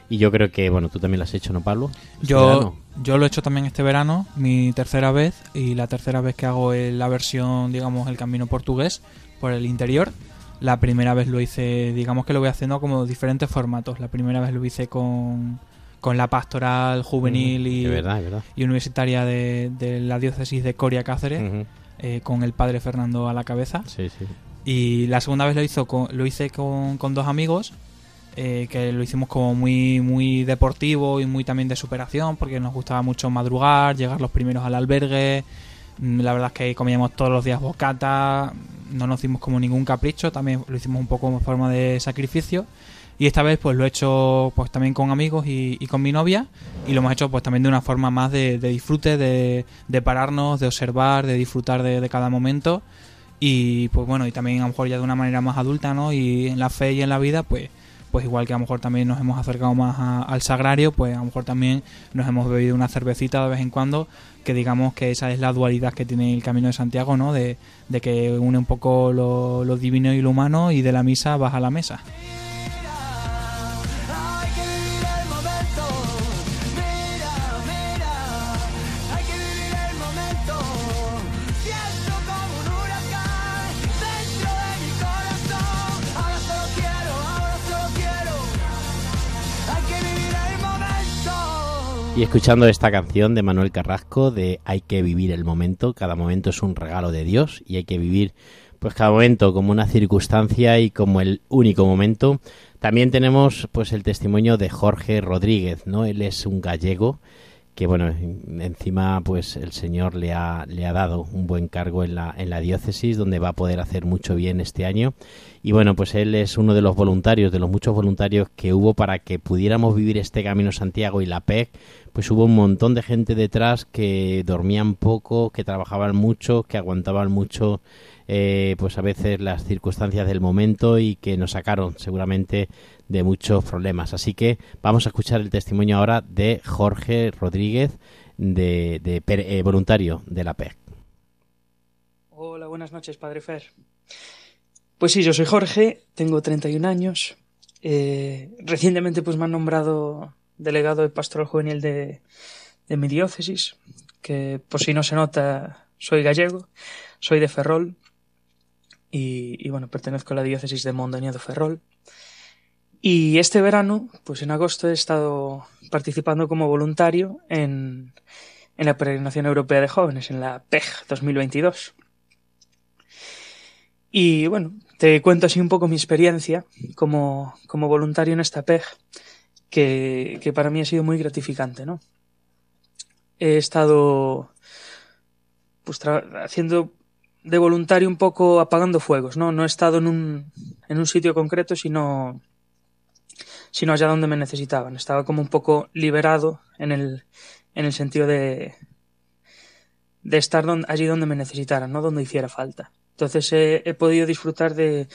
S2: Y yo creo que, bueno, tú también lo has hecho, ¿no, Pablo? Este
S4: Yo,
S2: verano.
S4: yo lo he hecho también este verano, mi tercera vez, y la tercera vez que hago la versión, digamos, el camino portugués por el interior. La primera vez lo hice, digamos que lo voy haciendo como diferentes formatos. La primera vez lo hice con, con la pastoral juvenil y,
S2: verdad, verdad.
S4: y universitaria de, de la diócesis de Coria Cáceres, eh, con el padre Fernando a la cabeza.
S2: Sí, sí.
S4: Y la segunda vez lo, hizo con, lo hice con, con dos amigos, eh, que lo hicimos como muy, muy deportivo y muy también de superación, porque nos gustaba mucho madrugar, llegar los primeros al albergue. Mm, La verdad es que comíamos todos los días bocata, no nos hicimos como ningún capricho, también lo hicimos un poco como forma de sacrificio. Y esta vez pues lo he hecho pues también con amigos y, con mi novia y lo hemos hecho pues también de una forma más de, de disfrute, de, de pararnos, de observar, de disfrutar de, de cada momento y pues bueno y también a lo mejor ya de una manera más adulta no y en la fe y en la vida pues pues igual que a lo mejor también nos hemos acercado más a- al sagrario pues a lo mejor también nos hemos bebido una cervecita de vez en cuando que digamos que esa es la dualidad que tiene el camino de Santiago no de, de que une un poco lo, lo divino y lo humano y de la misa vas a la mesa
S2: Y escuchando esta canción de Manuel Carrasco de Hay que vivir el momento, cada momento es un regalo de Dios y hay que vivir pues cada momento como una circunstancia y como el único momento. También tenemos pues el testimonio de Jorge Rodríguez, ¿no? Él es un gallego que bueno, en- encima pues el Señor le ha, le ha dado un buen cargo en la, en la diócesis donde va a poder hacer mucho bien este año. Y bueno, pues él es uno de los voluntarios, de los muchos voluntarios que hubo para que pudiéramos vivir este Camino Santiago y la PEC. Pues hubo un montón de gente detrás que dormían poco, que trabajaban mucho, que aguantaban mucho eh, pues a veces las circunstancias del momento y que nos sacaron seguramente de muchos problemas. Así que vamos a escuchar el testimonio ahora de Jorge Rodríguez, de, eh, voluntario de la PEC.
S10: Hola, buenas noches, Padre Fer. Pues sí, yo soy Jorge, tengo 31 años. eh, recientemente pues me han nombrado delegado de pastoral juvenil de, mi diócesis, que por si no se nota, soy gallego, soy de Ferrol y, y, bueno, pertenezco a la diócesis de Mondoñedo Ferrol. Y este verano, pues en agosto he estado participando como voluntario en, en la Peregrinación Europea de Jóvenes, en la PEG 2022. Y bueno, te cuento así un poco mi experiencia como, como voluntario en esta PEG, que, que para mí ha sido muy gratificante, ¿no? He estado pues haciendo de voluntario un poco apagando fuegos, ¿no? No he estado en un, en un sitio concreto, sino, sino allá donde me necesitaban. Estaba como un poco liberado en el, en el sentido de, de estar allí donde me necesitaran, no donde hiciera falta. Entonces he, podido disfrutar de,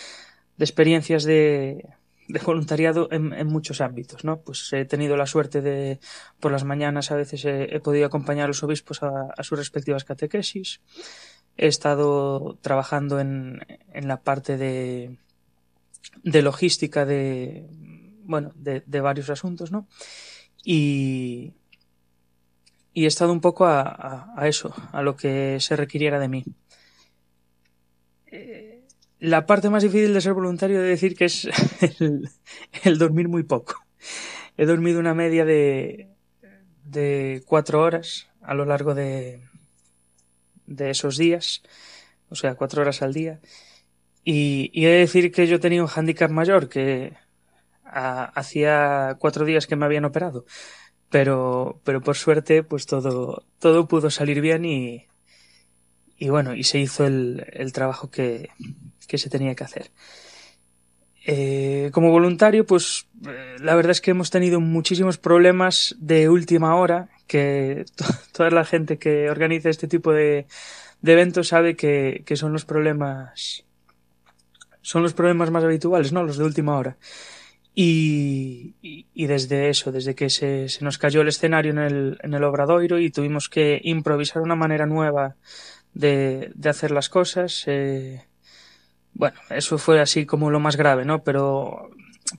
S10: de experiencias de, de voluntariado en, muchos ámbitos, ¿no? Pues he tenido la suerte de, por las mañanas a veces he, podido acompañar a los obispos a, sus respectivas catequesis. He estado trabajando en, en la parte de, de logística de, bueno, de, varios asuntos, ¿no? Y, y he estado un poco a, a, a eso, a lo que se requiriera de mí. La parte más difícil de ser voluntario de decir que es el, dormir muy poco. He dormido una media de, de cuatro horas a lo largo de, de esos días, o sea, cuatro horas al día. Y, y he de decir que yo tenía un hándicap mayor, que hacía cuatro días que me habían operado. Pero, pero por suerte, pues todo, todo pudo salir bien y, y bueno, y se hizo el, el trabajo que, que se tenía que hacer. Eh, como voluntario, pues eh, la verdad es que hemos tenido muchísimos problemas de última hora, que to- toda la gente que organiza este tipo de, de eventos sabe que, que son los problemas son los problemas más habituales, ¿no? Los de última hora. Y, y, y desde eso, desde que se, se nos cayó el escenario en el, en el Obradoiro y tuvimos que improvisar una manera nueva de, de hacer las cosas, eh, bueno, eso fue así como lo más grave, ¿no? Pero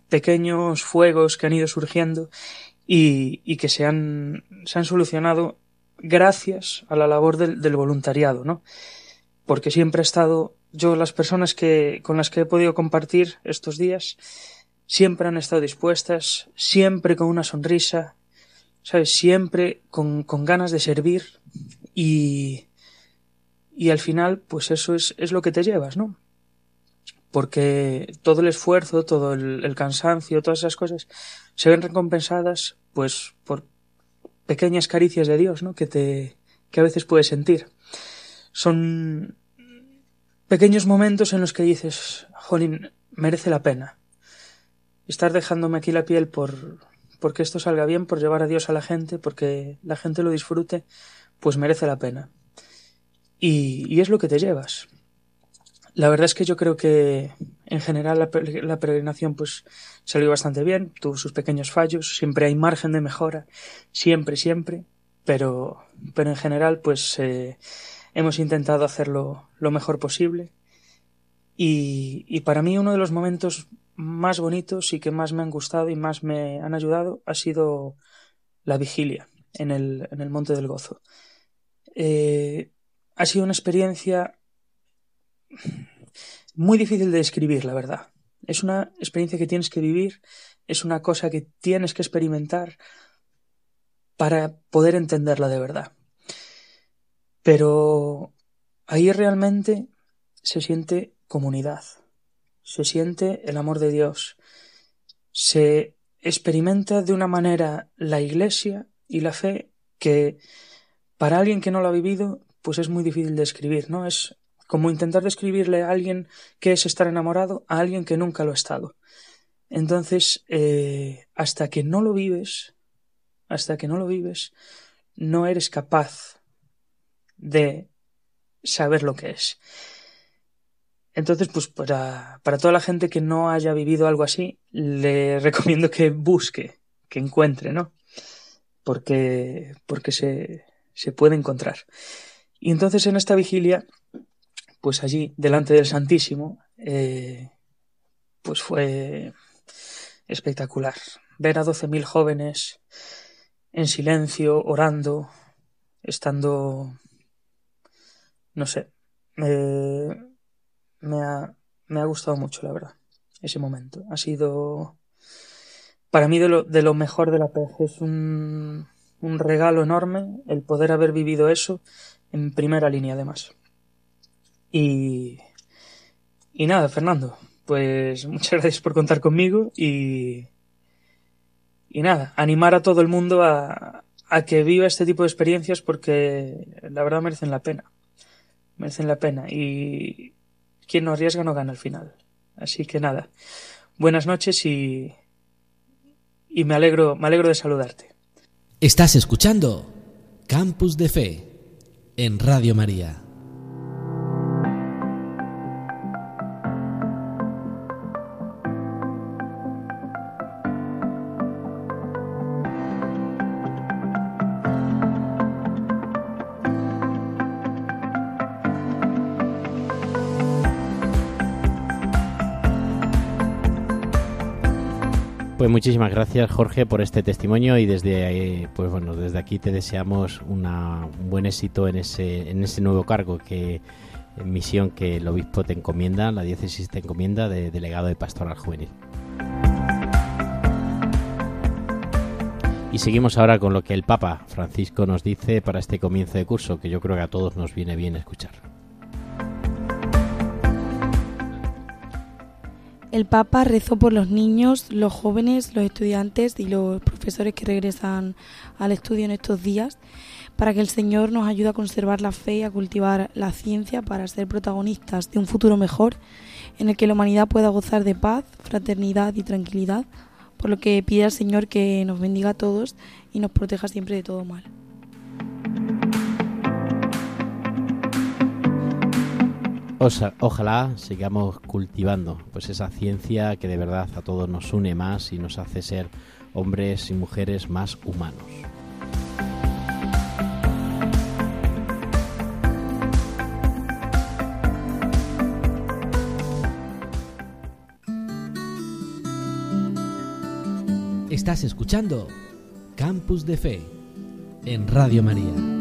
S10: pequeños fuegos que han ido surgiendo y, y que se han, se han solucionado gracias a la labor del, del voluntariado, ¿no? Porque siempre he estado, yo, las personas que, con las que he podido compartir estos días, siempre han estado dispuestas, siempre con una sonrisa, ¿sabes? Siempre con, con ganas de servir y, y al final, pues eso es, es lo que te llevas, ¿no? Porque todo el esfuerzo, todo el, el cansancio, todas esas cosas se ven recompensadas, pues, por pequeñas caricias de Dios, ¿no? Que te, que a veces puedes sentir. Son pequeños momentos en los que dices, jolín, merece la pena. Estar dejándome aquí la piel por, porque esto salga bien, por llevar a Dios a la gente, porque la gente lo disfrute, pues merece la pena. Y, y es lo que te llevas. La verdad es que yo creo que en general la, la peregrinación pues salió bastante bien, tuvo sus pequeños fallos, siempre hay margen de mejora, siempre, siempre, pero, pero en general pues eh, hemos intentado hacerlo lo mejor posible y, y para mí uno de los momentos más bonitos y que más me han gustado y más me han ayudado ha sido la vigilia en el, en el Monte del Gozo. Eh, ha sido una experiencia muy difícil de describir, la verdad. Es una experiencia que tienes que vivir, es una cosa que tienes que experimentar para poder entenderla de verdad. Pero ahí realmente se siente comunidad, se siente el amor de Dios, se experimenta de una manera la iglesia y la fe que para alguien que no lo ha vivido pues es muy difícil de describir, ¿no? Es como intentar describirle a alguien que es estar enamorado a alguien que nunca lo ha estado. Entonces, eh, hasta que no lo vives, hasta que no lo vives, no eres capaz de saber lo que es. Entonces, pues para, para toda la gente que no haya vivido algo así, le recomiendo que busque, que encuentre, ¿no? Porque, porque se, se puede encontrar. Y entonces en esta vigilia, pues allí, delante del Santísimo, eh, pues fue espectacular. Ver a 12.000 jóvenes en silencio, orando, estando, no sé, me, ha, me ha gustado mucho, la verdad, ese momento. Ha sido, para mí, de lo, de lo mejor de la PEG. Es un, un regalo enorme el poder haber vivido eso en primera línea, además. Y, y nada, Fernando, pues muchas gracias por contar conmigo y, y nada, animar a todo el mundo a, a que viva este tipo de experiencias porque la verdad merecen la pena. Merecen la pena y quien no arriesga no gana al final. Así que nada, buenas noches y, y me alegro, me alegro de saludarte.
S5: Estás escuchando Campus de Fe en Radio María.
S2: Muchísimas gracias Jorge por este testimonio y desde eh, pues bueno desde aquí te deseamos una, un buen éxito en ese en ese nuevo cargo que misión que el obispo te encomienda la diócesis te encomienda de delegado de pastoral juvenil. Y seguimos ahora con lo que el Papa Francisco nos dice para este comienzo de curso que yo creo que a todos nos viene bien escuchar.
S3: El Papa rezó por los niños, los jóvenes, los estudiantes y los profesores que regresan al estudio en estos días para que el Señor nos ayude a conservar la fe y a cultivar la ciencia para ser protagonistas de un futuro mejor en el que la humanidad pueda gozar de paz, fraternidad y tranquilidad, por lo que pide al Señor que nos bendiga a todos y nos proteja siempre de todo mal.
S2: Ojalá sigamos cultivando pues esa ciencia que de verdad a todos nos une más y nos hace ser hombres y mujeres más humanos.
S5: Estás escuchando Campus de Fe en Radio María.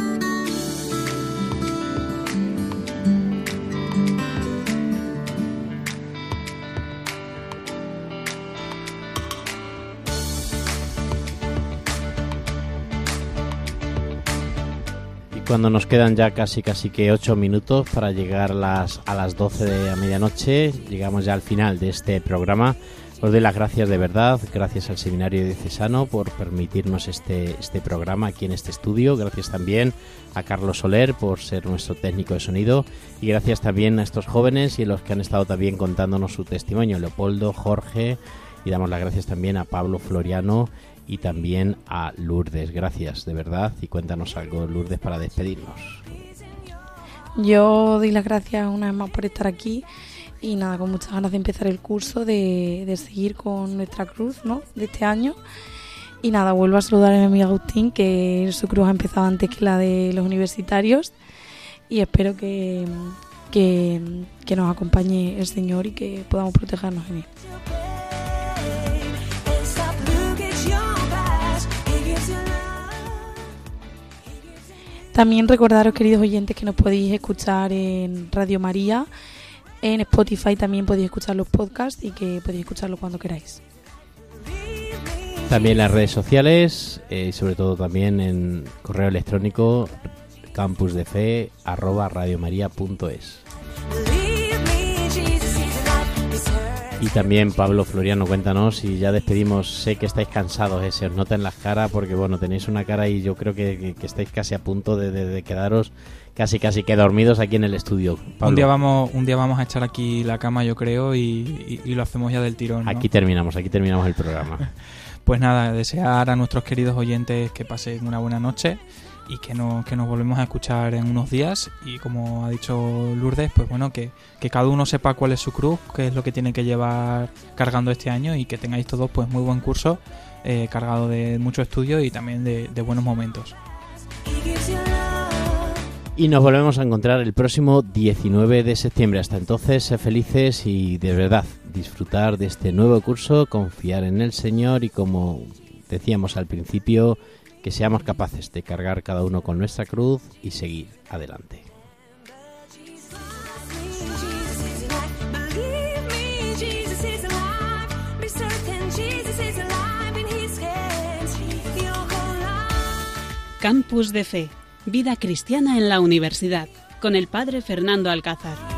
S2: Cuando nos quedan ya casi casi que 8 minutos para llegar las, a las 12 de la medianoche, llegamos ya al final de este programa. Os doy las gracias de verdad, gracias al Seminario Diocesano por permitirnos este, este programa aquí en este estudio, gracias también a Carlos Soler por ser nuestro técnico de sonido y gracias también a estos jóvenes y a los que han estado también contándonos su testimonio, Leopoldo, Jorge y damos las gracias también a Pablo Floriano y también a Lourdes. Gracias de verdad y cuéntanos algo Lourdes para despedirnos.
S3: Yo doy las gracias una vez más por estar aquí y nada, con muchas ganas de empezar el curso, de, de seguir con nuestra cruz ¿no? de este año. Y nada, vuelvo a saludar a mi amigo Agustín, que su cruz ha empezado antes que la de los universitarios. Y espero que, que, que nos acompañe el Señor y que podamos protegernos en él. También recordaros, queridos oyentes, que nos podéis escuchar en Radio María, en Spotify también podéis escuchar los podcasts y que podéis escucharlo cuando queráis.
S2: También las redes sociales eh, y sobre todo también en correo electrónico campusdefe Y también Pablo Floriano, cuéntanos y ya despedimos. Sé que estáis cansados, eh, se os nota en las caras porque bueno, tenéis una cara y yo creo que, que- que estáis casi a punto de, de- de quedaros casi casi que dormidos aquí en el estudio. Pablo,
S4: Un día, vamos, un día vamos a echar aquí la cama, yo creo, y, y- y lo hacemos ya del tirón. ¿no?
S2: aquí terminamos, aquí terminamos el programa.
S4: Pues nada, desear a nuestros queridos oyentes que pasen una buena noche y que, no, que nos volvemos a escuchar en unos días. Y como ha dicho Lourdes, pues bueno, que, que cada uno sepa cuál es su cruz, qué es lo que tiene que llevar cargando este año y que tengáis todos pues muy buen curso, eh, cargado de mucho estudio y también de, buenos momentos.
S2: Y nos volvemos a encontrar el próximo 19 de septiembre. Hasta entonces, sed felices y de verdad disfrutar de este nuevo curso, confiar en el Señor y como decíamos al principio, que seamos capaces de cargar cada uno con nuestra cruz y seguir adelante.
S1: Campus de Fe, vida cristiana en la universidad, con el padre Fernando Alcázar.